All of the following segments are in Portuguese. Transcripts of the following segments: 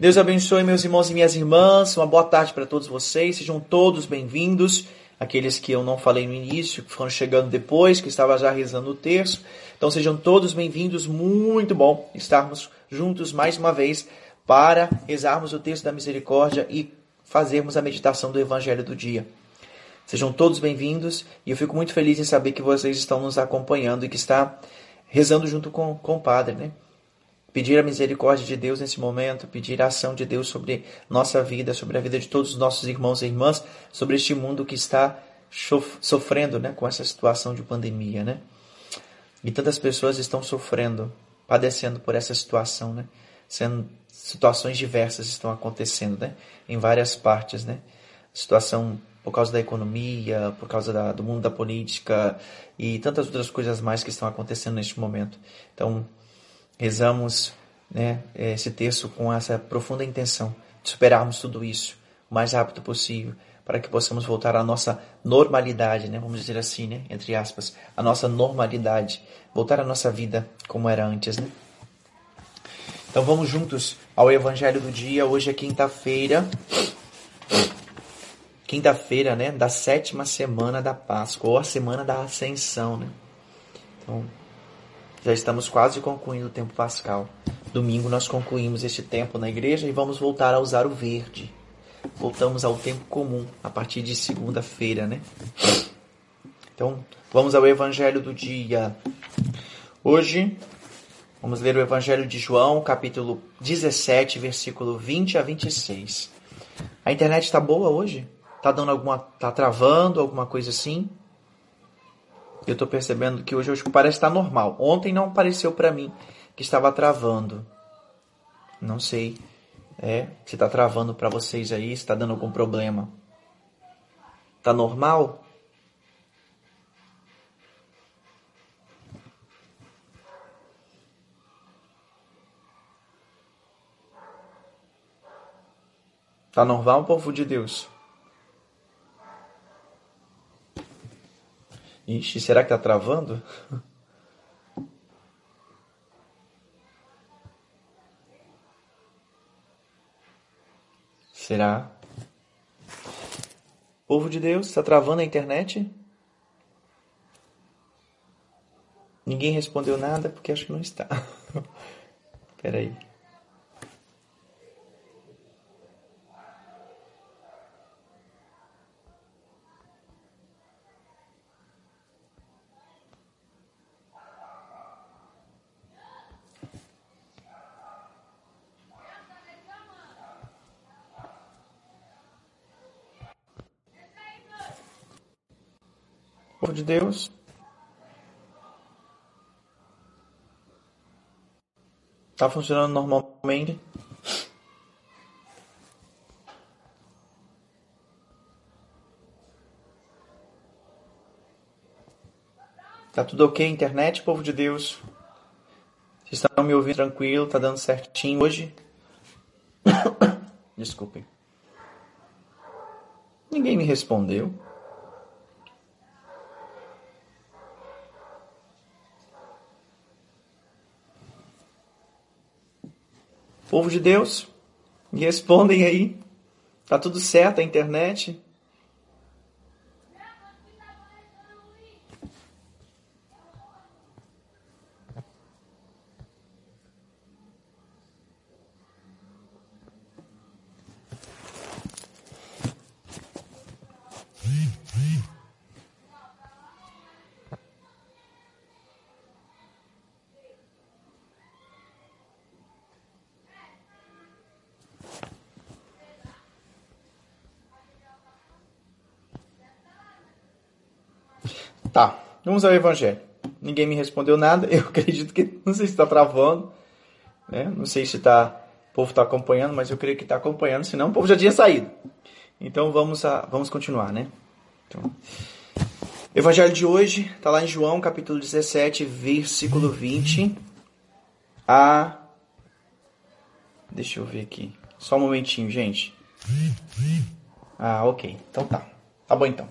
Deus abençoe meus irmãos e minhas irmãs. Uma boa tarde para todos vocês. Sejam todos bem-vindos. Aqueles que eu não falei no início, que foram chegando depois, que estava já rezando o terço. Então sejam todos bem-vindos. Muito bom estarmos juntos mais uma vez para rezarmos o texto da misericórdia e fazermos a meditação do evangelho do dia. Sejam todos bem-vindos e eu fico muito feliz em saber que vocês estão nos acompanhando e que está rezando junto com, com o Padre, né? Pedir a misericórdia de Deus nesse momento, pedir a ação de Deus sobre nossa vida, sobre a vida de todos os nossos irmãos e irmãs, sobre este mundo que está sofrendo né, com essa situação de pandemia. Né? E tantas pessoas estão sofrendo, padecendo por essa situação. Né? Sendo, situações diversas estão acontecendo né? em várias partes. Né? Situação por causa da economia, por causa da, do mundo da política e tantas outras coisas mais que estão acontecendo neste momento. Então, rezamos né, esse texto com essa profunda intenção de superarmos tudo isso o mais rápido possível, para que possamos voltar à nossa normalidade, né, vamos dizer assim, né, entre aspas, a nossa normalidade, voltar à nossa vida como era antes. Né? Então vamos juntos ao Evangelho do dia. Hoje é quinta-feira, quinta-feira, né, da sétima semana da Páscoa, ou a semana da Ascensão, né? Então, já estamos quase concluindo o tempo pascal. Domingo nós concluímos este tempo na igreja e vamos voltar a usar o verde. Voltamos ao tempo comum a partir de segunda-feira, né? Então, vamos ao evangelho do dia. Hoje vamos ler o evangelho de João, capítulo 17, versículo 20 a 26. A internet está boa hoje? Tá dando alguma tá travando alguma coisa assim? Eu estou percebendo que hoje, hoje parece estar normal. Ontem não apareceu para mim que estava travando. Não sei é, se está travando para vocês aí, se está dando algum problema. Tá normal? Tá normal, povo de Deus? Ixi, será que tá travando? Será? Povo de Deus, está travando a internet? Ninguém respondeu nada porque acho que não está. Espera de Deus. Está funcionando normalmente. Tá tudo ok, internet, povo de Deus? Vocês estão me ouvindo tranquilo? Tá dando certinho hoje? Desculpem. Ninguém me respondeu. Povo de Deus, me respondem aí. Tá tudo certo a internet? Tá, vamos ao Evangelho. Ninguém me respondeu nada. Eu acredito que não sei se está travando, né? Não sei se tá, o povo está acompanhando, mas eu creio que está acompanhando. Senão o povo já tinha saído. Então vamos a, vamos continuar, né? Então, Evangelho de hoje está lá em João, capítulo 17, versículo 20 a Deixa eu ver aqui. Só um momentinho, gente. Ah, ok. Então tá. Tá bom então.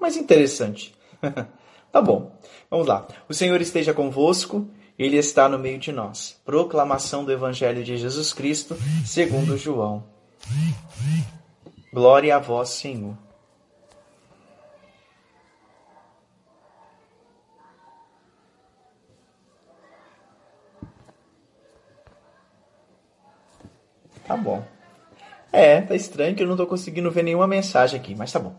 Mas interessante. tá bom. Vamos lá. O Senhor esteja convosco, ele está no meio de nós. Proclamação do Evangelho de Jesus Cristo, segundo João. Glória a vós, Senhor. Tá bom. É, tá estranho que eu não tô conseguindo ver nenhuma mensagem aqui, mas tá bom.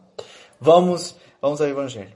Vamos, vamos ao evangelho.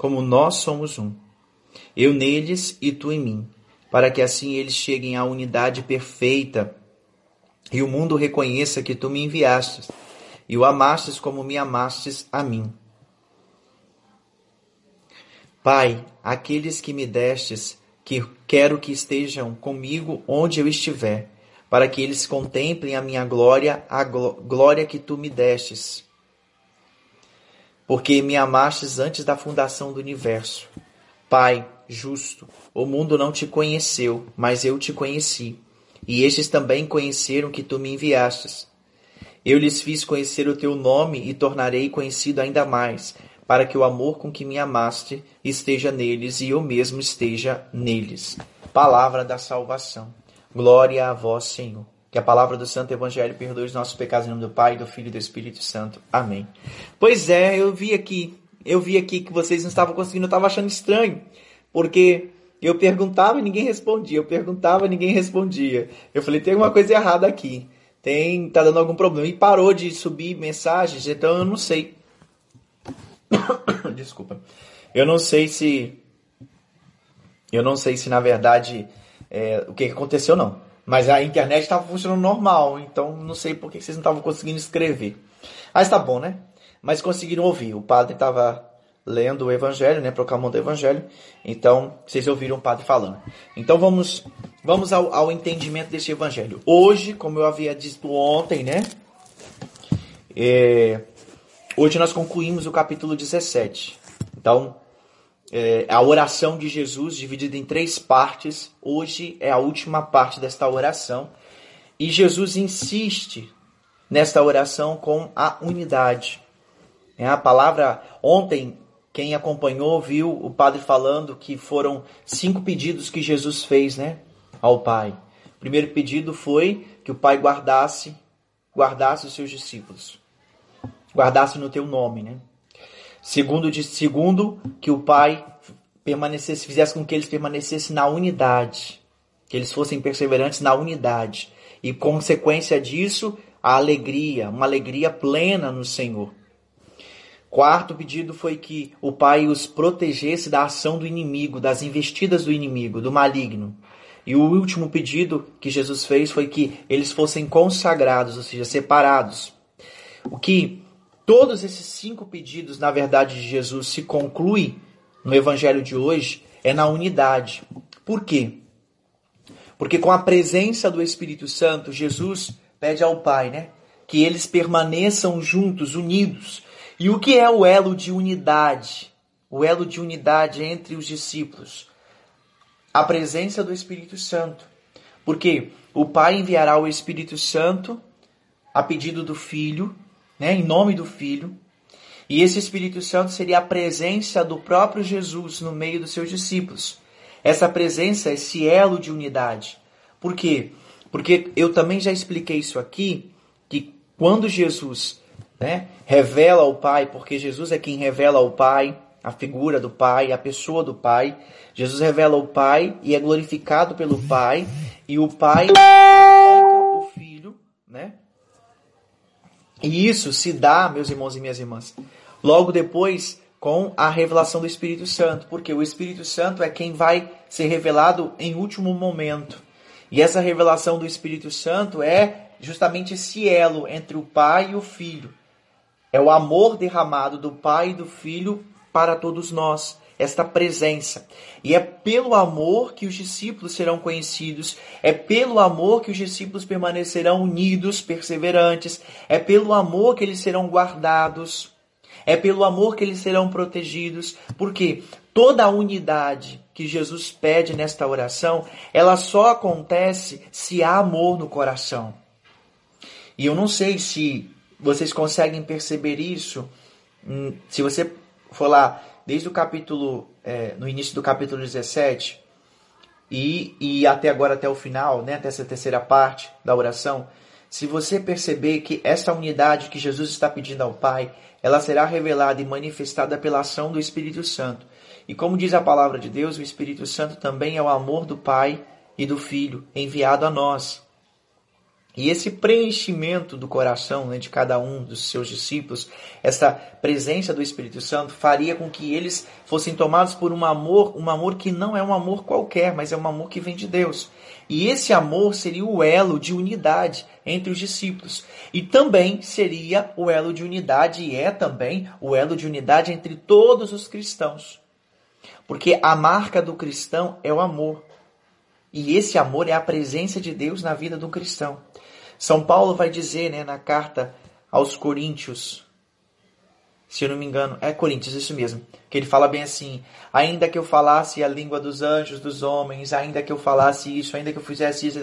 como nós somos um. Eu neles e tu em mim, para que assim eles cheguem à unidade perfeita e o mundo reconheça que tu me enviastes e o amastes como me amastes a mim. Pai, aqueles que me destes, que quero que estejam comigo onde eu estiver para que eles contemplem a minha glória, a glória que tu me destes. Porque me amastes antes da fundação do universo. Pai, justo, o mundo não te conheceu, mas eu te conheci. E estes também conheceram que tu me enviastes. Eu lhes fiz conhecer o teu nome e tornarei conhecido ainda mais, para que o amor com que me amaste esteja neles e eu mesmo esteja neles. Palavra da salvação. Glória a vós, Senhor. Que a palavra do Santo Evangelho perdoe os nossos pecados em nome do Pai, do Filho e do Espírito Santo. Amém. Pois é, eu vi aqui, eu vi aqui que vocês não estavam conseguindo, eu estava achando estranho, porque eu perguntava e ninguém respondia, eu perguntava e ninguém respondia. Eu falei, tem alguma coisa errada aqui, tem, tá dando algum problema. E parou de subir mensagens, então eu não sei. Desculpa. Eu não sei se, eu não sei se na verdade é, o que aconteceu, não. Mas a internet estava funcionando normal, então não sei por que vocês não estavam conseguindo escrever. Mas tá bom, né? Mas conseguiram ouvir. O padre estava lendo o evangelho, né? Proclamando o evangelho. Então, vocês ouviram o padre falando. Então vamos, vamos ao, ao entendimento desse evangelho. Hoje, como eu havia dito ontem, né? É, hoje nós concluímos o capítulo 17. Então, é, a oração de Jesus, dividida em três partes. Hoje é a última parte desta oração. E Jesus insiste nesta oração com a unidade. É a palavra, ontem, quem acompanhou viu o padre falando que foram cinco pedidos que Jesus fez né, ao Pai. O primeiro pedido foi que o Pai guardasse, guardasse os seus discípulos. Guardasse no teu nome, né? Segundo, de, segundo que o Pai permanecesse, fizesse com que eles permanecessem na unidade, que eles fossem perseverantes na unidade. E consequência disso, a alegria, uma alegria plena no Senhor. Quarto pedido foi que o Pai os protegesse da ação do inimigo, das investidas do inimigo, do maligno. E o último pedido que Jesus fez foi que eles fossem consagrados, ou seja, separados. O que Todos esses cinco pedidos, na verdade, de Jesus se conclui no evangelho de hoje é na unidade. Por quê? Porque com a presença do Espírito Santo, Jesus pede ao Pai, né, que eles permaneçam juntos, unidos. E o que é o elo de unidade? O elo de unidade entre os discípulos? A presença do Espírito Santo. Porque o Pai enviará o Espírito Santo a pedido do Filho né, em nome do Filho. E esse Espírito Santo seria a presença do próprio Jesus no meio dos seus discípulos. Essa presença, esse elo de unidade. Por quê? Porque eu também já expliquei isso aqui, que quando Jesus né, revela o Pai, porque Jesus é quem revela o Pai, a figura do Pai, a pessoa do Pai. Jesus revela o Pai e é glorificado pelo Pai, e o Pai glorifica o Filho, né? E isso se dá, meus irmãos e minhas irmãs, logo depois com a revelação do Espírito Santo, porque o Espírito Santo é quem vai ser revelado em último momento. E essa revelação do Espírito Santo é justamente esse elo entre o Pai e o Filho. É o amor derramado do Pai e do Filho para todos nós. Esta presença. E é pelo amor que os discípulos serão conhecidos, é pelo amor que os discípulos permanecerão unidos, perseverantes, é pelo amor que eles serão guardados, é pelo amor que eles serão protegidos, porque toda a unidade que Jesus pede nesta oração, ela só acontece se há amor no coração. E eu não sei se vocês conseguem perceber isso. Hum, se você for lá desde o capítulo, é, no início do capítulo 17 e, e até agora, até o final, né, até essa terceira parte da oração, se você perceber que essa unidade que Jesus está pedindo ao Pai, ela será revelada e manifestada pela ação do Espírito Santo. E como diz a palavra de Deus, o Espírito Santo também é o amor do Pai e do Filho enviado a nós. E esse preenchimento do coração né, de cada um dos seus discípulos, essa presença do Espírito Santo, faria com que eles fossem tomados por um amor, um amor que não é um amor qualquer, mas é um amor que vem de Deus. E esse amor seria o elo de unidade entre os discípulos. E também seria o elo de unidade, e é também o elo de unidade entre todos os cristãos. Porque a marca do cristão é o amor. E esse amor é a presença de Deus na vida do cristão. São Paulo vai dizer né, na carta aos Coríntios, se eu não me engano, é Coríntios, isso mesmo, que ele fala bem assim: ainda que eu falasse a língua dos anjos, dos homens, ainda que eu falasse isso, ainda que eu fizesse isso,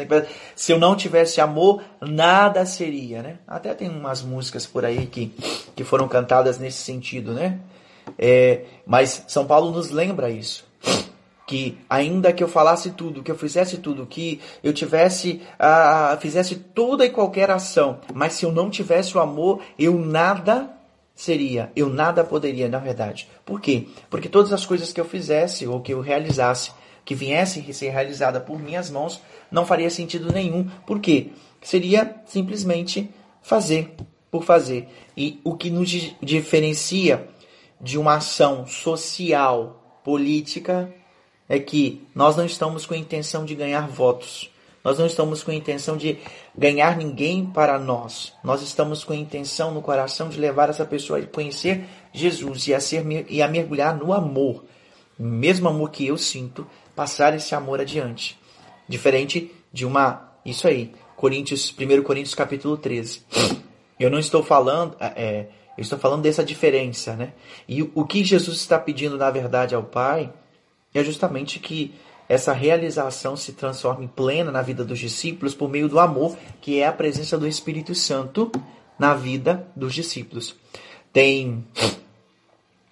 se eu não tivesse amor, nada seria, né? Até tem umas músicas por aí que, que foram cantadas nesse sentido, né? É, mas São Paulo nos lembra isso que ainda que eu falasse tudo, que eu fizesse tudo, que eu tivesse, uh, fizesse toda e qualquer ação, mas se eu não tivesse o amor, eu nada seria, eu nada poderia, na verdade. Por quê? Porque todas as coisas que eu fizesse ou que eu realizasse, que viessem a ser realizada por minhas mãos, não faria sentido nenhum. Por quê? Seria simplesmente fazer por fazer. E o que nos diferencia de uma ação social, política, é que nós não estamos com a intenção de ganhar votos. Nós não estamos com a intenção de ganhar ninguém para nós. Nós estamos com a intenção no coração de levar essa pessoa a conhecer Jesus e a, ser, e a mergulhar no amor. Mesmo amor que eu sinto, passar esse amor adiante. Diferente de uma. Isso aí. Coríntios, 1 Coríntios capítulo 13. Eu não estou falando. É, eu estou falando dessa diferença, né? E o que Jesus está pedindo, na verdade, ao Pai é justamente que essa realização se transforme plena na vida dos discípulos por meio do amor, que é a presença do Espírito Santo na vida dos discípulos. Tem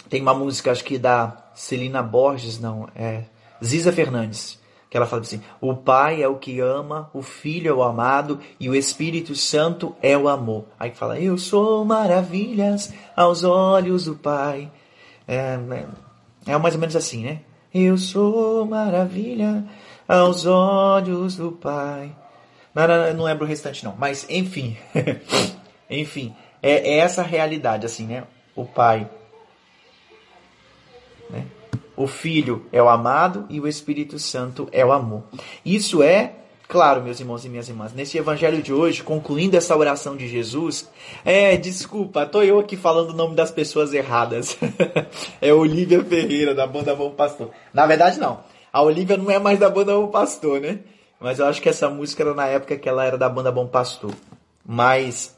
tem uma música acho que da Celina Borges, não, é Ziza Fernandes, que ela fala assim: "O Pai é o que ama, o Filho é o amado e o Espírito Santo é o amor". Aí fala: "Eu sou maravilhas aos olhos do Pai". É, é, é mais ou menos assim, né? Eu sou maravilha aos olhos do Pai. Não, não, não lembro o restante não, mas enfim, enfim, é, é, essa realidade assim, né? O Pai, né? o Filho é o amado e o Espírito Santo é o amor. Isso é Claro, meus irmãos e minhas irmãs, nesse evangelho de hoje, concluindo essa oração de Jesus, é, desculpa, tô eu aqui falando o nome das pessoas erradas. é Olivia Ferreira, da banda Bom Pastor. Na verdade, não. A Olivia não é mais da banda Bom Pastor, né? Mas eu acho que essa música era na época que ela era da banda Bom Pastor. Mas,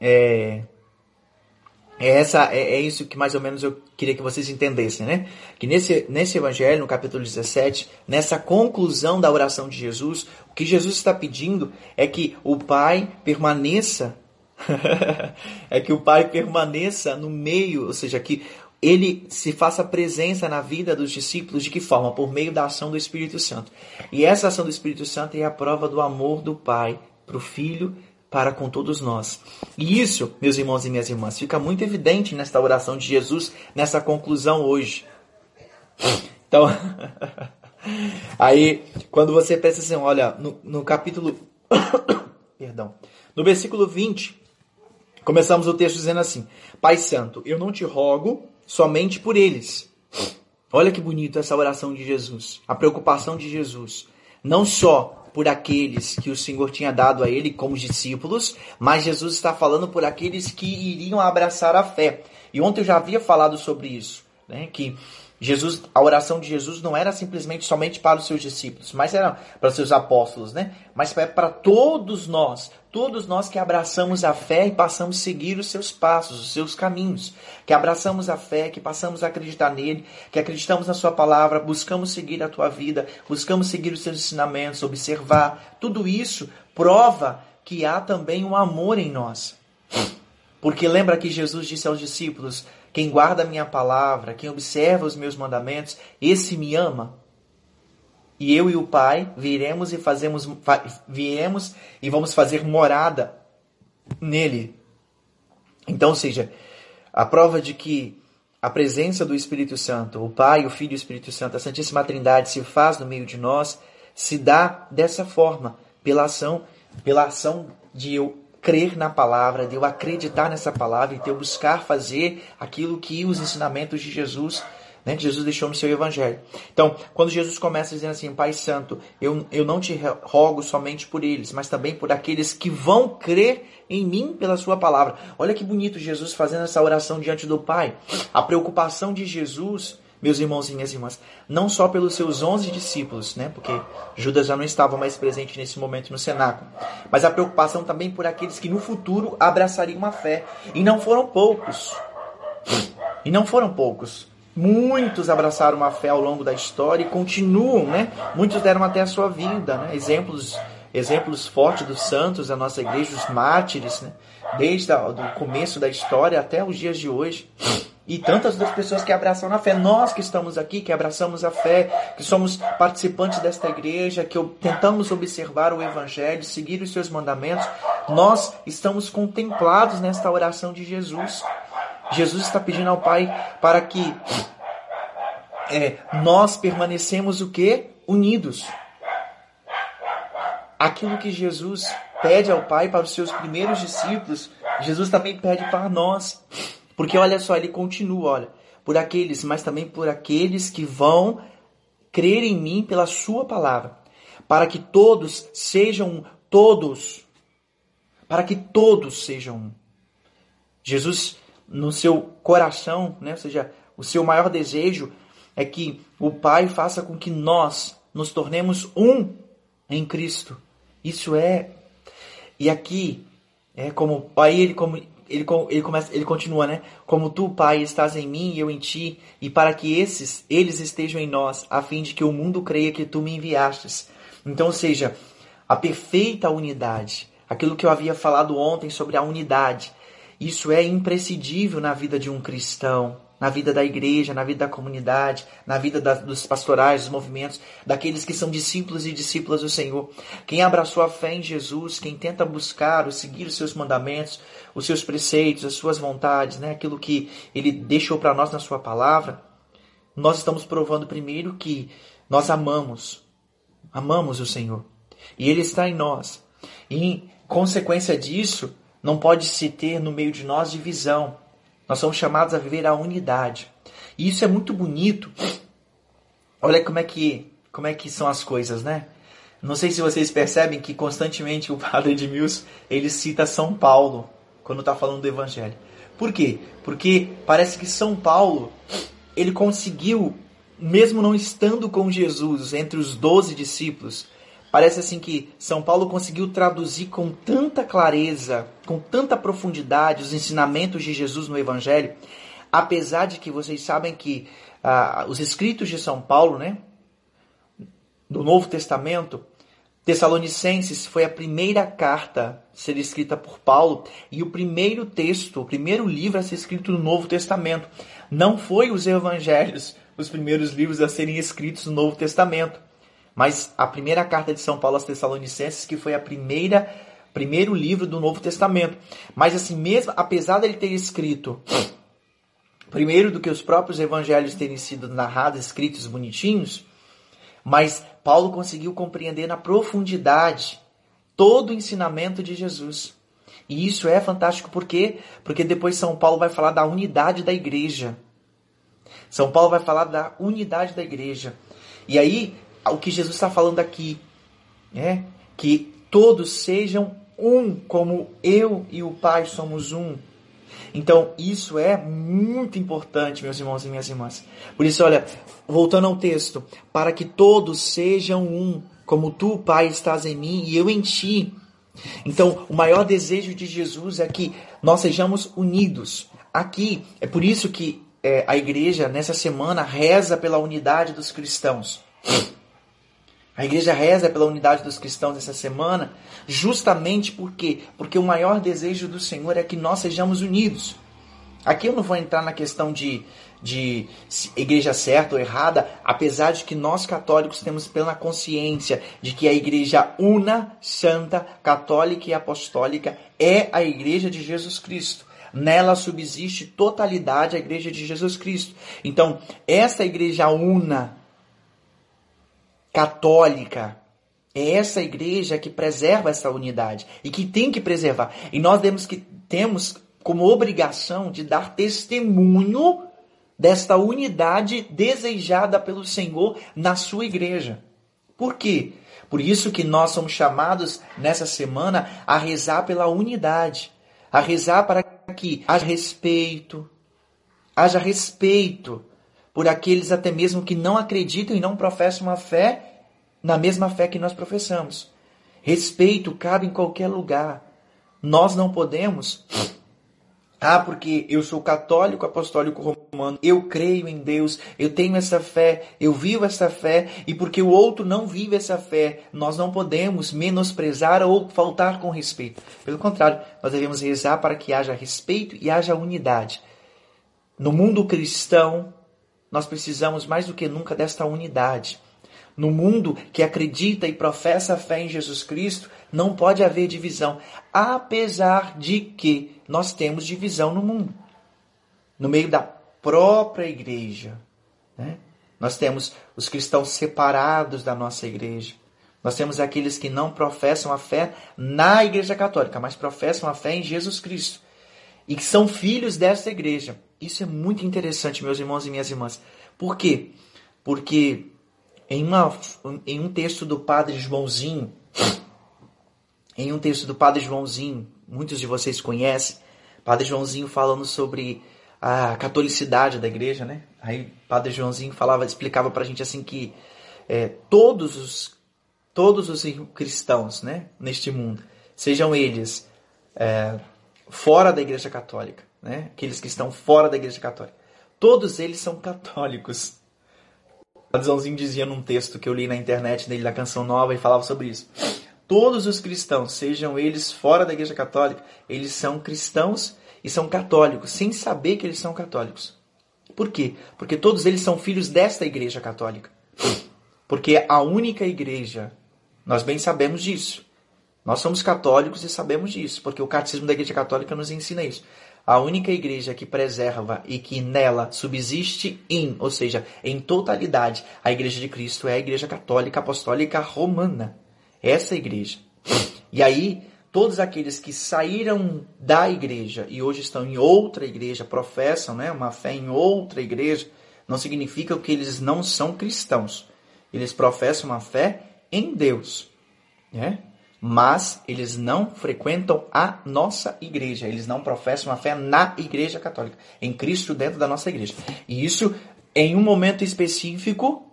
é, é, essa, é, é, isso que mais ou menos eu queria que vocês entendessem, né? Que nesse, nesse evangelho, no capítulo 17, nessa conclusão da oração de Jesus, o que Jesus está pedindo é que o Pai permaneça, é que o Pai permaneça no meio, ou seja, que ele se faça presença na vida dos discípulos de que forma? Por meio da ação do Espírito Santo. E essa ação do Espírito Santo é a prova do amor do Pai para o Filho para com todos nós. E isso, meus irmãos e minhas irmãs, fica muito evidente nesta oração de Jesus, nessa conclusão hoje. Então, aí, quando você pensa assim, olha, no, no capítulo. Perdão. No versículo 20, começamos o texto dizendo assim: Pai Santo, eu não te rogo somente por eles. Olha que bonito essa oração de Jesus, a preocupação de Jesus. Não só por aqueles que o Senhor tinha dado a ele como discípulos, mas Jesus está falando por aqueles que iriam abraçar a fé. E ontem eu já havia falado sobre isso, né? que Jesus, a oração de Jesus não era simplesmente somente para os seus discípulos, mas era para os seus apóstolos, né? Mas é para todos nós, todos nós que abraçamos a fé e passamos a seguir os seus passos, os seus caminhos, que abraçamos a fé, que passamos a acreditar nele, que acreditamos na sua palavra, buscamos seguir a tua vida, buscamos seguir os seus ensinamentos, observar, tudo isso prova que há também um amor em nós. Porque lembra que Jesus disse aos discípulos: quem guarda a minha palavra, quem observa os meus mandamentos, esse me ama. E eu e o Pai viremos e fazemos viremos e vamos fazer morada nele. Então, ou seja, a prova de que a presença do Espírito Santo, o Pai, o Filho e o Espírito Santo, a Santíssima Trindade se faz no meio de nós, se dá dessa forma, pela ação, pela ação de eu crer na palavra, de eu acreditar nessa palavra e de eu buscar fazer aquilo que os ensinamentos de Jesus, né, que Jesus deixou no seu evangelho. Então, quando Jesus começa dizendo assim, Pai Santo, eu, eu não te rogo somente por eles, mas também por aqueles que vão crer em mim pela sua palavra. Olha que bonito Jesus fazendo essa oração diante do Pai. A preocupação de Jesus meus irmãos e minhas irmãs, não só pelos seus onze discípulos, né, porque Judas já não estava mais presente nesse momento no cenáculo, mas a preocupação também por aqueles que no futuro abraçariam a fé. E não foram poucos. E não foram poucos. Muitos abraçaram a fé ao longo da história e continuam, né? Muitos deram até a sua vida, né? Exemplos, exemplos fortes dos santos da nossa igreja, os mártires, né? Desde o começo da história até os dias de hoje e tantas outras pessoas que abraçam na fé. Nós que estamos aqui, que abraçamos a fé, que somos participantes desta igreja, que tentamos observar o Evangelho, seguir os seus mandamentos, nós estamos contemplados nesta oração de Jesus. Jesus está pedindo ao Pai para que é, nós permanecemos o que? Unidos. Aquilo que Jesus pede ao Pai para os seus primeiros discípulos, Jesus também pede para nós. Porque olha só, ele continua, olha, por aqueles, mas também por aqueles que vão crer em mim pela sua palavra, para que todos sejam todos, para que todos sejam um. Jesus, no seu coração, né, ou seja, o seu maior desejo é que o Pai faça com que nós nos tornemos um em Cristo. Isso é. E aqui é como aí ele como ele, ele, começa, ele continua, né? Como tu, Pai, estás em mim e eu em ti, e para que esses, eles estejam em nós, a fim de que o mundo creia que tu me enviastes. Então, ou seja, a perfeita unidade, aquilo que eu havia falado ontem sobre a unidade, isso é imprescindível na vida de um cristão na vida da igreja, na vida da comunidade, na vida da, dos pastorais, dos movimentos, daqueles que são discípulos e discípulas do Senhor. Quem abraçou a fé em Jesus, quem tenta buscar, ou seguir os seus mandamentos, os seus preceitos, as suas vontades, né? aquilo que ele deixou para nós na sua palavra, nós estamos provando primeiro que nós amamos, amamos o Senhor. E ele está em nós. E em consequência disso, não pode se ter no meio de nós divisão nós somos chamados a viver a unidade. E isso é muito bonito. Olha como é que, como é que são as coisas, né? Não sei se vocês percebem que constantemente o padre Edmilson ele cita São Paulo quando está falando do Evangelho. Por quê? Porque parece que São Paulo ele conseguiu, mesmo não estando com Jesus entre os doze discípulos, Parece assim que São Paulo conseguiu traduzir com tanta clareza, com tanta profundidade os ensinamentos de Jesus no Evangelho, apesar de que vocês sabem que ah, os escritos de São Paulo, né, do Novo Testamento, Tessalonicenses foi a primeira carta a ser escrita por Paulo e o primeiro texto, o primeiro livro a ser escrito no Novo Testamento. Não foi os evangelhos, os primeiros livros a serem escritos no Novo Testamento. Mas a primeira carta de São Paulo aos Tessalonicenses, que foi a primeira primeiro livro do Novo Testamento. Mas assim mesmo, apesar dele ter escrito primeiro do que os próprios evangelhos terem sido narrados, escritos bonitinhos, mas Paulo conseguiu compreender na profundidade todo o ensinamento de Jesus. E isso é fantástico por quê? Porque depois São Paulo vai falar da unidade da igreja. São Paulo vai falar da unidade da igreja. E aí o que Jesus está falando aqui, né? Que todos sejam um, como eu e o Pai somos um. Então, isso é muito importante, meus irmãos e minhas irmãs. Por isso, olha, voltando ao texto, para que todos sejam um, como tu, Pai, estás em mim e eu em ti. Então, o maior desejo de Jesus é que nós sejamos unidos. Aqui, é por isso que é, a igreja, nessa semana, reza pela unidade dos cristãos. A igreja reza pela unidade dos cristãos essa semana, justamente por quê? Porque o maior desejo do Senhor é que nós sejamos unidos. Aqui eu não vou entrar na questão de, de igreja certa ou errada, apesar de que nós católicos temos plena consciência de que a igreja una, santa, católica e apostólica é a igreja de Jesus Cristo. Nela subsiste totalidade a igreja de Jesus Cristo. Então, essa igreja una, católica. É essa igreja que preserva essa unidade e que tem que preservar. E nós temos que temos como obrigação de dar testemunho desta unidade desejada pelo Senhor na sua igreja. Por quê? Por isso que nós somos chamados nessa semana a rezar pela unidade, a rezar para que haja respeito, haja respeito por aqueles até mesmo que não acreditam e não professam uma fé na mesma fé que nós professamos. Respeito cabe em qualquer lugar. Nós não podemos. Ah, porque eu sou católico apostólico romano, eu creio em Deus, eu tenho essa fé, eu vivo essa fé, e porque o outro não vive essa fé, nós não podemos menosprezar ou faltar com respeito. Pelo contrário, nós devemos rezar para que haja respeito e haja unidade. No mundo cristão, nós precisamos mais do que nunca desta unidade. No mundo que acredita e professa a fé em Jesus Cristo, não pode haver divisão, apesar de que nós temos divisão no mundo. No meio da própria igreja. Né? Nós temos os cristãos separados da nossa igreja. Nós temos aqueles que não professam a fé na Igreja Católica, mas professam a fé em Jesus Cristo. E que são filhos dessa igreja. Isso é muito interessante, meus irmãos e minhas irmãs. Por quê? Porque em, uma, em um texto do Padre Joãozinho, em um texto do Padre Joãozinho, muitos de vocês conhecem, Padre Joãozinho falando sobre a catolicidade da igreja, né? Aí Padre Joãozinho falava, explicava pra gente assim que é, todos os todos os cristãos, né, neste mundo, sejam eles é, fora da igreja católica, né? Aqueles que estão fora da Igreja Católica. Todos eles são católicos. O Adãozinho dizia num texto que eu li na internet dele da Canção Nova e falava sobre isso. Todos os cristãos, sejam eles fora da Igreja Católica, eles são cristãos e são católicos, sem saber que eles são católicos. Por quê? Porque todos eles são filhos desta Igreja Católica. Porque a única igreja, nós bem sabemos disso. Nós somos católicos e sabemos disso, porque o catecismo da Igreja Católica nos ensina isso. A única igreja que preserva e que nela subsiste em, ou seja, em totalidade, a igreja de Cristo é a igreja católica apostólica romana. Essa igreja. E aí, todos aqueles que saíram da igreja e hoje estão em outra igreja, professam né, uma fé em outra igreja, não significa que eles não são cristãos. Eles professam uma fé em Deus. Né? Mas eles não frequentam a nossa igreja, eles não professam a fé na igreja católica, em Cristo dentro da nossa igreja. E isso, em um momento específico,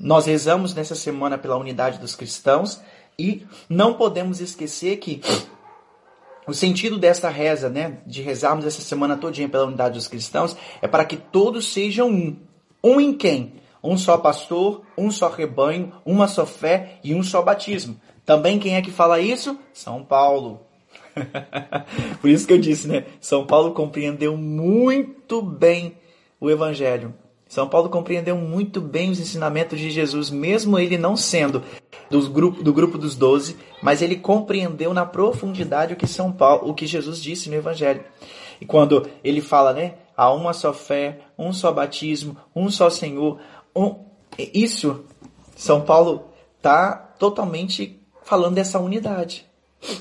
nós rezamos nessa semana pela unidade dos cristãos e não podemos esquecer que o sentido desta reza, né, de rezarmos essa semana todinha pela unidade dos cristãos, é para que todos sejam um. Um em quem? Um só pastor, um só rebanho, uma só fé e um só batismo. Também quem é que fala isso? São Paulo. Por isso que eu disse, né? São Paulo compreendeu muito bem o Evangelho. São Paulo compreendeu muito bem os ensinamentos de Jesus, mesmo ele não sendo do grupo, do grupo dos doze, mas ele compreendeu na profundidade o que São Paulo, o que Jesus disse no Evangelho. E quando ele fala, né? Há uma só fé, um só batismo, um só Senhor. Isso, São Paulo está totalmente falando dessa unidade.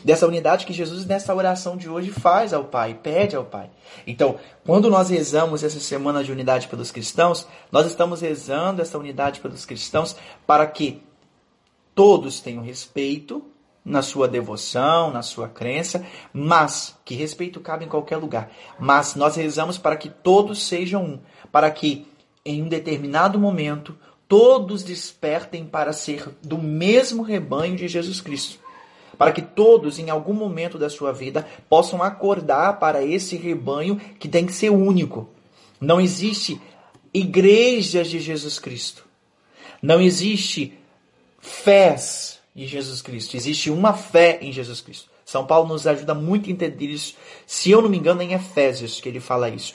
Dessa unidade que Jesus, nessa oração de hoje, faz ao Pai, pede ao Pai. Então, quando nós rezamos essa semana de unidade pelos cristãos, nós estamos rezando essa unidade pelos cristãos para que todos tenham respeito, na sua devoção, na sua crença, mas que respeito cabe em qualquer lugar. Mas nós rezamos para que todos sejam um, para que em um determinado momento todos despertem para ser do mesmo rebanho de Jesus Cristo. Para que todos, em algum momento da sua vida, possam acordar para esse rebanho que tem que ser único. Não existe igrejas de Jesus Cristo. Não existe fés de Jesus Cristo. Existe uma fé em Jesus Cristo. São Paulo nos ajuda muito a entender isso. Se eu não me engano, é em Efésios que ele fala isso.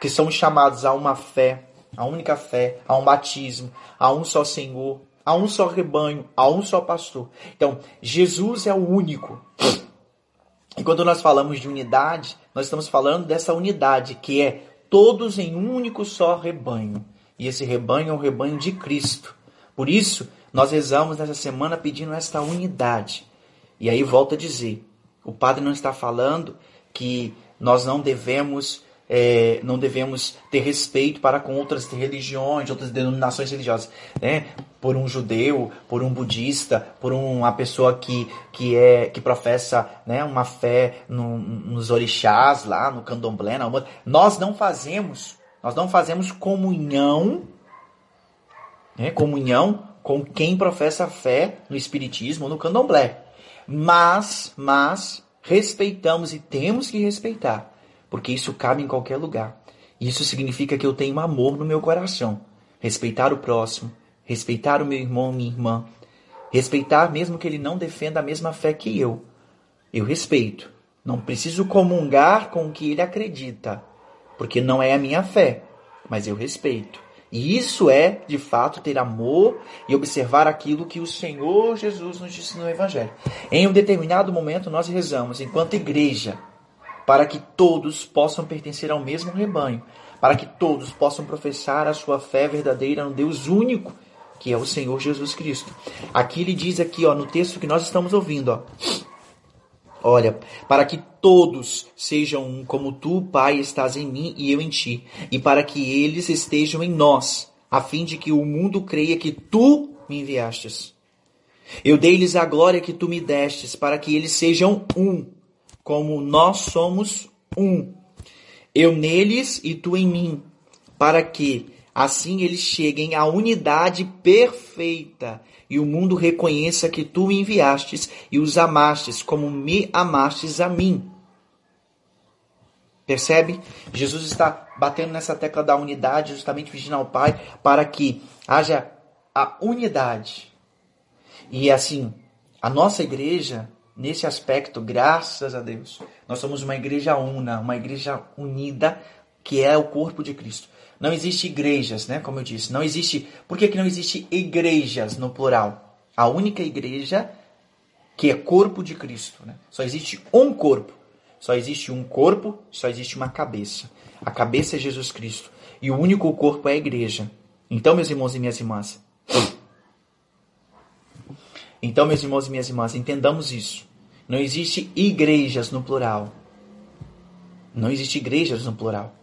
Que somos chamados a uma fé, a única fé, a um batismo, a um só Senhor, a um só rebanho, a um só pastor. Então, Jesus é o único. E quando nós falamos de unidade, nós estamos falando dessa unidade que é todos em um único só rebanho. E esse rebanho é o rebanho de Cristo. Por isso, nós rezamos nessa semana pedindo esta unidade. E aí volta a dizer, o padre não está falando que nós não devemos é, não devemos ter respeito para com outras religiões, outras denominações religiosas, né? Por um judeu, por um budista, por uma pessoa que, que é que professa, né, uma fé no, nos orixás lá, no candomblé, na nós não fazemos, nós não fazemos comunhão, né, comunhão com quem professa fé no espiritismo, no candomblé. Mas, mas respeitamos e temos que respeitar, porque isso cabe em qualquer lugar. Isso significa que eu tenho amor no meu coração. Respeitar o próximo, respeitar o meu irmão, minha irmã, respeitar mesmo que ele não defenda a mesma fé que eu. Eu respeito. Não preciso comungar com o que ele acredita, porque não é a minha fé, mas eu respeito. E isso é, de fato, ter amor e observar aquilo que o Senhor Jesus nos disse no Evangelho. Em um determinado momento, nós rezamos, enquanto igreja, para que todos possam pertencer ao mesmo rebanho, para que todos possam professar a sua fé verdadeira no Deus único, que é o Senhor Jesus Cristo. Aqui ele diz aqui, ó, no texto que nós estamos ouvindo, ó, Olha, para que todos sejam um, como tu, Pai, estás em mim e eu em ti, e para que eles estejam em nós, a fim de que o mundo creia que tu me enviastes. Eu dei-lhes a glória que tu me destes, para que eles sejam um, como nós somos um. Eu neles e tu em mim, para que assim eles cheguem à unidade perfeita e o mundo reconheça que tu me enviastes e os amastes como me amastes a mim. Percebe? Jesus está batendo nessa tecla da unidade, justamente pedindo ao Pai para que haja a unidade. E assim, a nossa igreja, nesse aspecto, graças a Deus, nós somos uma igreja una, uma igreja unida, que é o corpo de Cristo. Não existe igrejas, né? Como eu disse, não existe. Por que, que não existe igrejas no plural? A única igreja que é corpo de Cristo, né? Só existe um corpo. Só existe um corpo, só existe uma cabeça. A cabeça é Jesus Cristo. E o único corpo é a igreja. Então, meus irmãos e minhas irmãs. Então, meus irmãos e minhas irmãs, entendamos isso. Não existe igrejas no plural. Não existe igrejas no plural.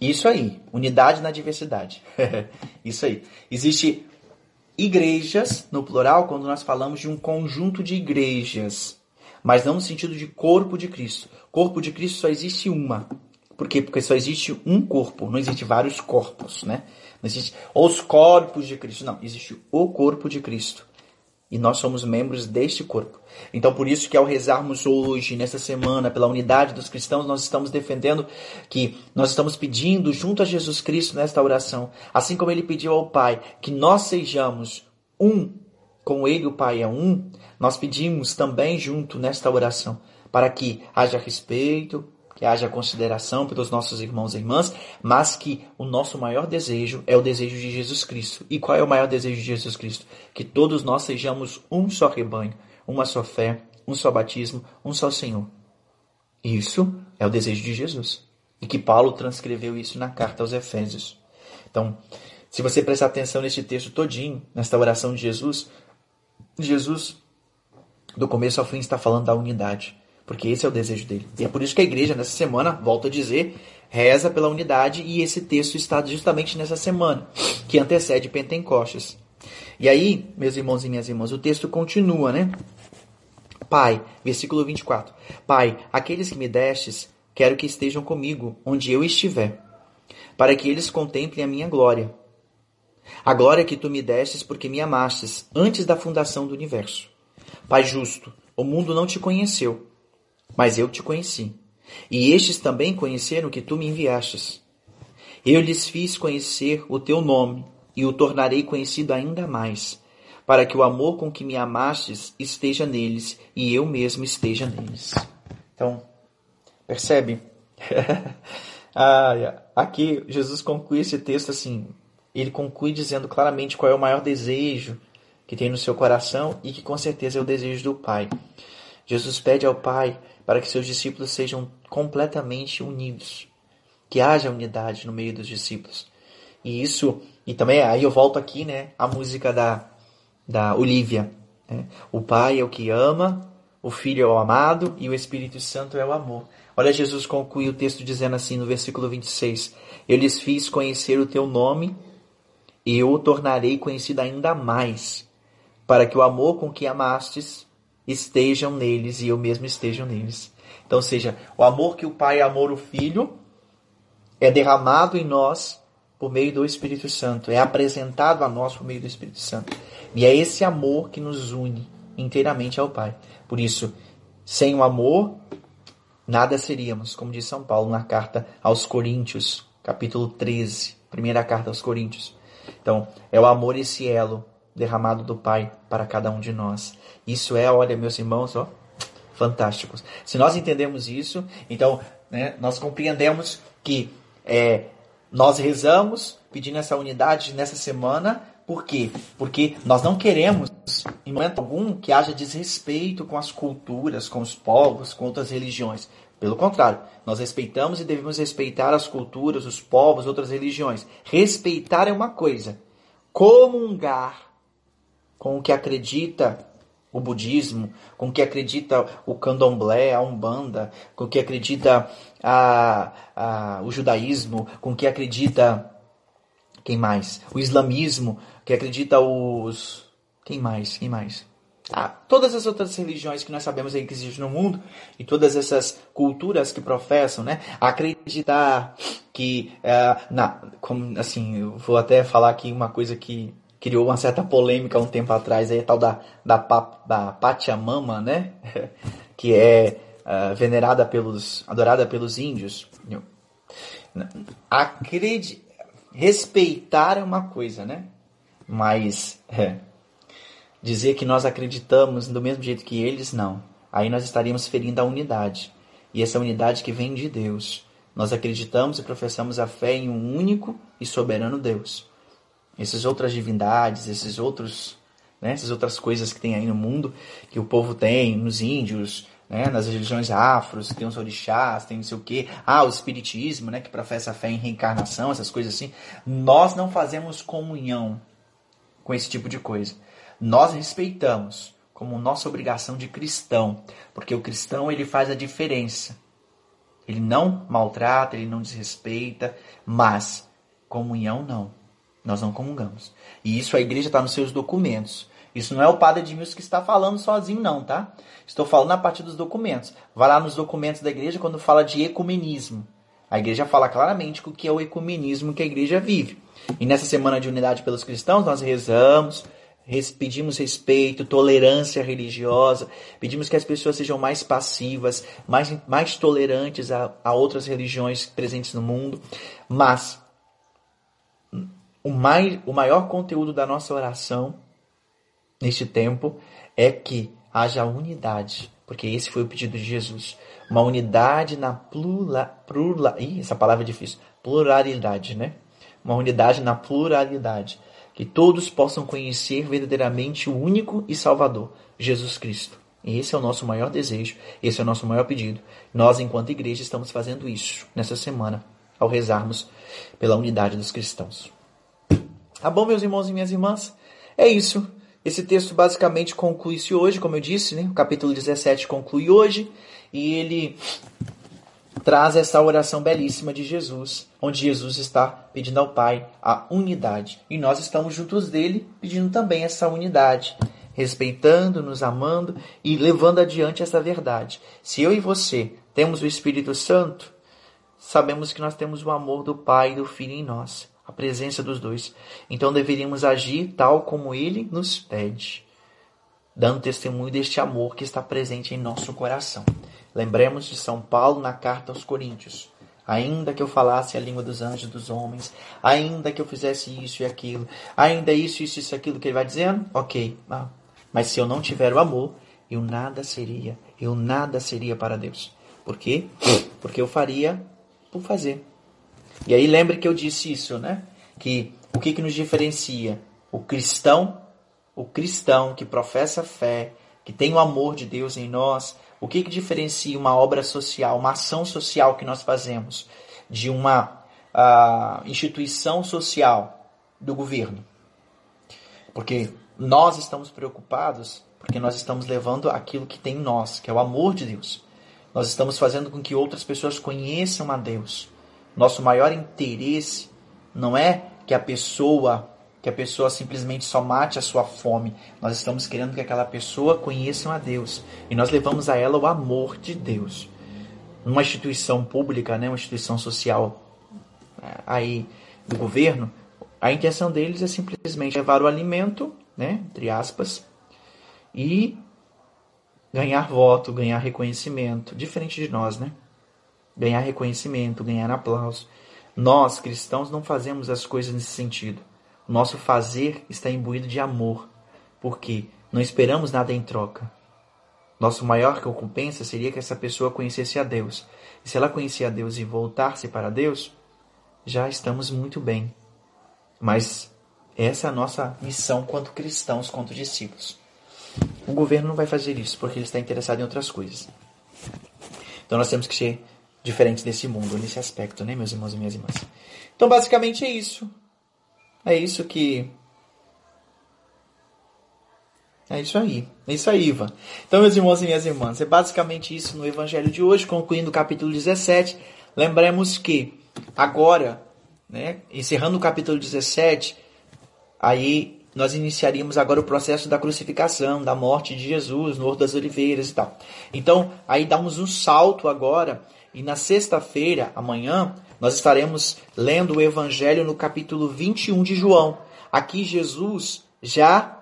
Isso aí, unidade na diversidade. Isso aí. Existe igrejas, no plural, quando nós falamos de um conjunto de igrejas, mas não no sentido de corpo de Cristo. Corpo de Cristo só existe uma. Por quê? Porque só existe um corpo, não existe vários corpos, né? Não existe os corpos de Cristo, não, existe o corpo de Cristo. E nós somos membros deste corpo. Então, por isso que ao rezarmos hoje, nesta semana, pela unidade dos cristãos, nós estamos defendendo que nós estamos pedindo junto a Jesus Cristo nesta oração, assim como ele pediu ao Pai, que nós sejamos um, como ele, o Pai, é um, nós pedimos também junto nesta oração, para que haja respeito, que haja consideração pelos nossos irmãos e irmãs, mas que o nosso maior desejo é o desejo de Jesus Cristo. E qual é o maior desejo de Jesus Cristo? Que todos nós sejamos um só rebanho, uma só fé, um só batismo, um só Senhor. Isso é o desejo de Jesus. E que Paulo transcreveu isso na carta aos Efésios. Então, se você prestar atenção neste texto todinho, nesta oração de Jesus, Jesus, do começo ao fim, está falando da unidade porque esse é o desejo dele. E é por isso que a igreja, nessa semana, volto a dizer, reza pela unidade, e esse texto está justamente nessa semana, que antecede Pentecostes. E aí, meus irmãos e minhas irmãs, o texto continua, né? Pai, versículo 24. Pai, aqueles que me destes, quero que estejam comigo, onde eu estiver, para que eles contemplem a minha glória. A glória que tu me destes porque me amastes antes da fundação do universo. Pai justo, o mundo não te conheceu, mas eu te conheci. E estes também conheceram que tu me enviastes. Eu lhes fiz conhecer o teu nome e o tornarei conhecido ainda mais, para que o amor com que me amastes esteja neles e eu mesmo esteja neles. Então, percebe? aqui Jesus conclui esse texto assim, ele conclui dizendo claramente qual é o maior desejo que tem no seu coração e que com certeza é o desejo do Pai. Jesus pede ao Pai para que seus discípulos sejam completamente unidos, que haja unidade no meio dos discípulos. E isso, e também aí eu volto aqui, né, a música da, da Olivia. Né? O Pai é o que ama, o Filho é o amado e o Espírito Santo é o amor. Olha, Jesus conclui o texto dizendo assim no versículo 26: Eu lhes fiz conhecer o teu nome e eu o tornarei conhecido ainda mais, para que o amor com que amastes estejam neles e eu mesmo estejam neles. Então, seja, o amor que o Pai amor o Filho é derramado em nós por meio do Espírito Santo, é apresentado a nós por meio do Espírito Santo. E é esse amor que nos une inteiramente ao Pai. Por isso, sem o amor, nada seríamos, como diz São Paulo na carta aos Coríntios, capítulo 13, primeira carta aos Coríntios. Então, é o amor esse elo derramado do Pai para cada um de nós. Isso é, olha, meus irmãos, ó, fantásticos. Se nós entendemos isso, então né, nós compreendemos que é, nós rezamos pedindo essa unidade nessa semana. Por quê? Porque nós não queremos, em momento algum, que haja desrespeito com as culturas, com os povos, com outras religiões. Pelo contrário, nós respeitamos e devemos respeitar as culturas, os povos, outras religiões. Respeitar é uma coisa. Comungar com o que acredita o budismo, com o que acredita o candomblé, a umbanda, com o que acredita a, a, o judaísmo, com o que acredita quem mais? O islamismo, que acredita os quem mais? Quem mais? Ah, todas as outras religiões que nós sabemos aí que existem no mundo e todas essas culturas que professam, né? Acreditar que, é, na, como, assim, eu vou até falar aqui uma coisa que criou uma certa polêmica um tempo atrás, aí, tal da, da, da Pachamama, né? que é uh, venerada pelos, adorada pelos índios. Acredi respeitar é uma coisa, né? Mas é, dizer que nós acreditamos do mesmo jeito que eles, não. Aí nós estaríamos ferindo a unidade. E essa unidade que vem de Deus. Nós acreditamos e professamos a fé em um único e soberano Deus essas outras divindades, esses outros, né, essas outras coisas que tem aí no mundo, que o povo tem, nos índios, né, nas religiões afros, tem os orixás, tem não sei o quê, ah, o espiritismo, né, que professa a fé em reencarnação, essas coisas assim. Nós não fazemos comunhão com esse tipo de coisa. Nós respeitamos como nossa obrigação de cristão, porque o cristão ele faz a diferença. Ele não maltrata, ele não desrespeita, mas comunhão não. Nós não comungamos. E isso a igreja está nos seus documentos. Isso não é o padre Edmilson que está falando sozinho, não, tá? Estou falando a partir dos documentos. Vai lá nos documentos da igreja quando fala de ecumenismo. A igreja fala claramente o que é o ecumenismo que a igreja vive. E nessa semana de unidade pelos cristãos, nós rezamos, pedimos respeito, tolerância religiosa, pedimos que as pessoas sejam mais passivas, mais, mais tolerantes a, a outras religiões presentes no mundo. Mas o, mais, o maior conteúdo da nossa oração neste tempo é que haja unidade, porque esse foi o pedido de Jesus. Uma unidade na plura, ih, essa palavra é difícil, pluralidade, né? Uma unidade na pluralidade. Que todos possam conhecer verdadeiramente o único e Salvador, Jesus Cristo. E esse é o nosso maior desejo, esse é o nosso maior pedido. Nós, enquanto igreja, estamos fazendo isso nessa semana, ao rezarmos pela unidade dos cristãos. Tá bom, meus irmãos e minhas irmãs? É isso. Esse texto basicamente conclui-se hoje, como eu disse, né? o capítulo 17 conclui hoje, e ele traz essa oração belíssima de Jesus, onde Jesus está pedindo ao Pai a unidade. E nós estamos juntos dele, pedindo também essa unidade, respeitando, nos amando e levando adiante essa verdade. Se eu e você temos o Espírito Santo, sabemos que nós temos o amor do Pai e do Filho em nós, a presença dos dois. Então deveríamos agir tal como ele nos pede, dando testemunho deste amor que está presente em nosso coração. Lembremos de São Paulo na carta aos Coríntios. Ainda que eu falasse a língua dos anjos e dos homens, ainda que eu fizesse isso e aquilo, ainda isso, isso, isso, aquilo que ele vai dizendo, ok. Ah, mas se eu não tiver o amor, eu nada seria, eu nada seria para Deus. Por quê? Porque eu faria por fazer. E aí lembre que eu disse isso, né? Que o que, que nos diferencia? O cristão, o cristão que professa fé, que tem o amor de Deus em nós, o que, que diferencia uma obra social, uma ação social que nós fazemos de uma uh, instituição social do governo? Porque nós estamos preocupados porque nós estamos levando aquilo que tem em nós, que é o amor de Deus. Nós estamos fazendo com que outras pessoas conheçam a Deus. Nosso maior interesse não é que a pessoa que a pessoa simplesmente só mate a sua fome. Nós estamos querendo que aquela pessoa conheça a Deus e nós levamos a ela o amor de Deus. Numa instituição pública, né, uma instituição social é, aí do governo, a intenção deles é simplesmente levar o alimento, né, entre aspas, e ganhar voto, ganhar reconhecimento, diferente de nós, né? Ganhar reconhecimento, ganhar aplauso. Nós, cristãos, não fazemos as coisas nesse sentido. Nosso fazer está imbuído de amor, porque não esperamos nada em troca. Nosso maior recompensa seria que essa pessoa conhecesse a Deus. E se ela conhecer a Deus e voltar-se para Deus, já estamos muito bem. Mas essa é a nossa missão quanto cristãos, quanto discípulos. O governo não vai fazer isso porque ele está interessado em outras coisas. Então nós temos que ser diferentes desse mundo nesse aspecto, né, meus irmãos e minhas irmãs? Então basicamente é isso. É isso que. É isso aí. É isso aí, Ivan. Então, meus irmãos e minhas irmãs, é basicamente isso no Evangelho de hoje, concluindo o capítulo 17. Lembremos que agora, né, encerrando o capítulo 17, aí nós iniciaríamos agora o processo da crucificação, da morte de Jesus no Horto das Oliveiras e tal. Então, aí damos um salto agora, e na sexta-feira, amanhã, nós estaremos lendo o Evangelho no capítulo 21 de João. Aqui Jesus já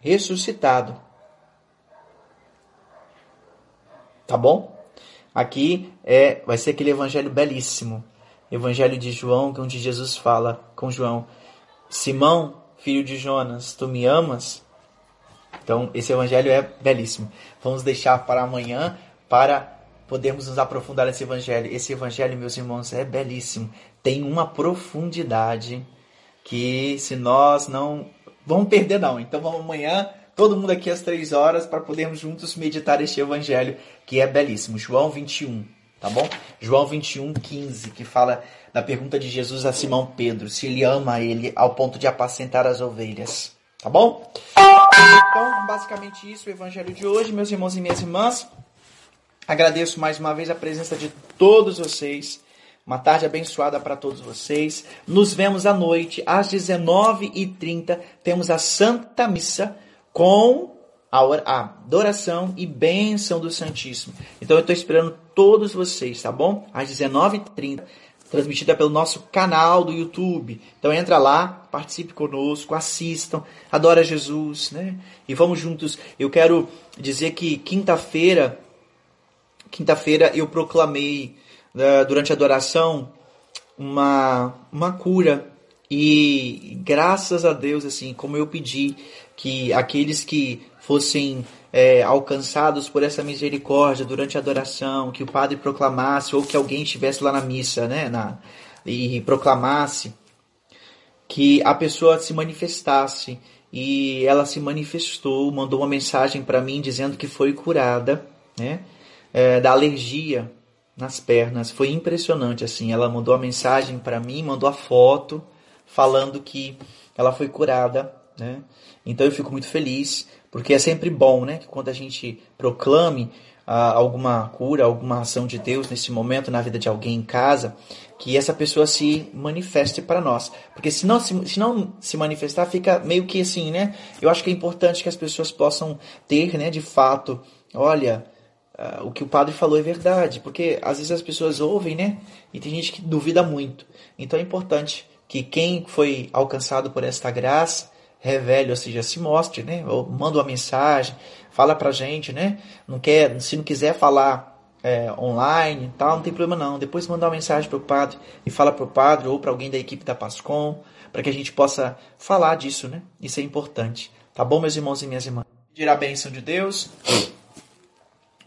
ressuscitado. Tá bom? Aqui é, vai ser aquele evangelho belíssimo. Evangelho de João, onde Jesus fala com João: Simão, filho de Jonas, tu me amas? Então, esse evangelho é belíssimo. Vamos deixar para amanhã para podemos nos aprofundar nesse evangelho. Esse evangelho, meus irmãos, é belíssimo. Tem uma profundidade que se nós não vamos perder não. Então vamos amanhã, todo mundo aqui às três horas para podermos juntos meditar este evangelho que é belíssimo. João 21, tá bom? João 21, 15, que fala da pergunta de Jesus a Simão Pedro, se ele ama ele ao ponto de apacentar as ovelhas. Tá bom? Então, basicamente isso, o evangelho de hoje, meus irmãos e minhas irmãs. Agradeço mais uma vez a presença de todos vocês. Uma tarde abençoada para todos vocês. Nos vemos à noite, às 19h30. Temos a Santa Missa com a adoração e bênção do Santíssimo. Então eu estou esperando todos vocês, tá bom? Às 19h30, transmitida pelo nosso canal do YouTube. Então entra lá, participe conosco, assistam, adora Jesus, né? E vamos juntos. Eu quero dizer que quinta-feira quinta-feira eu proclamei uh, durante a adoração uma, uma cura e graças a Deus, assim, como eu pedi que aqueles que fossem é, alcançados por essa misericórdia durante a adoração, que o padre proclamasse ou que alguém estivesse lá na missa, né, na, e proclamasse, que a pessoa se manifestasse e ela se manifestou, mandou uma mensagem para mim dizendo que foi curada, né? É, da alergia nas pernas. Foi impressionante assim. Ela mandou a mensagem para mim, mandou a foto falando que ela foi curada Né? Então eu fico muito feliz, porque é sempre bom né, que quando a gente proclame ah, alguma cura, alguma ação de Deus nesse momento na vida de alguém em casa, que essa pessoa se manifeste para nós. Porque se não se, se não se manifestar, fica meio que assim, né? Eu acho que é importante que as pessoas possam ter, né, de fato, olha, uh, o que o padre falou é verdade. Porque às vezes as pessoas ouvem, né? E tem gente que duvida muito. Então é importante que quem foi alcançado por esta graça revele, ou seja, se mostre, né? Ou manda uma mensagem, fala pra gente, né? Não quer, se não quiser falar é, online tal, não tem problema não. Depois manda uma mensagem pro padre e fala pro padre ou para alguém da equipe da Pascom, para que a gente possa falar disso, né? Isso é importante. Tá bom, meus irmãos e minhas irmãs? Pedir a bênção de Deus.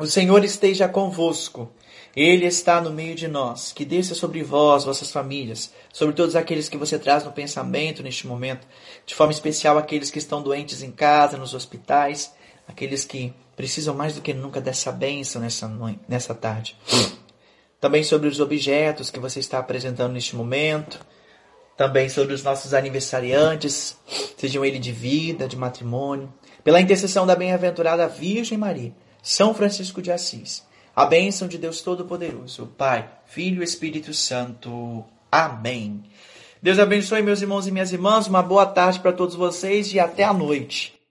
O Senhor esteja convosco. Ele está no meio de nós. Que desça sobre vós, vossas famílias, sobre todos aqueles que você traz no pensamento neste momento, de forma especial aqueles que estão doentes em casa, nos hospitais, aqueles que precisam mais do que nunca dessa bênção nessa, noite, nessa tarde. Também sobre os objetos que você está apresentando neste momento. Também sobre os nossos aniversariantes, sejam eles de vida, de matrimônio. Pela intercessão da bem-aventurada Virgem Maria, São Francisco de Assis a bênção de Deus Todo-Poderoso, Pai, Filho e Espírito Santo. Amém. Deus abençoe meus irmãos e minhas irmãs. Uma boa tarde para todos vocês e até a noite.